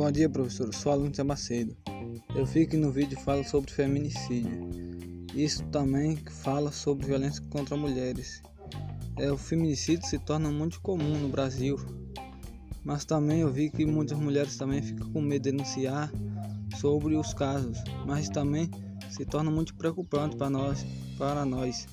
Bom dia, professor. Sou aluno de Macedo. Eu vi que no vídeo fala sobre feminicídio. Isso também fala sobre violência contra mulheres. É, o feminicídio se torna muito comum no Brasil. Mas também eu vi que muitas mulheres também ficam com medo de denunciar sobre os casos. Mas também se torna muito preocupante para nós, para nós.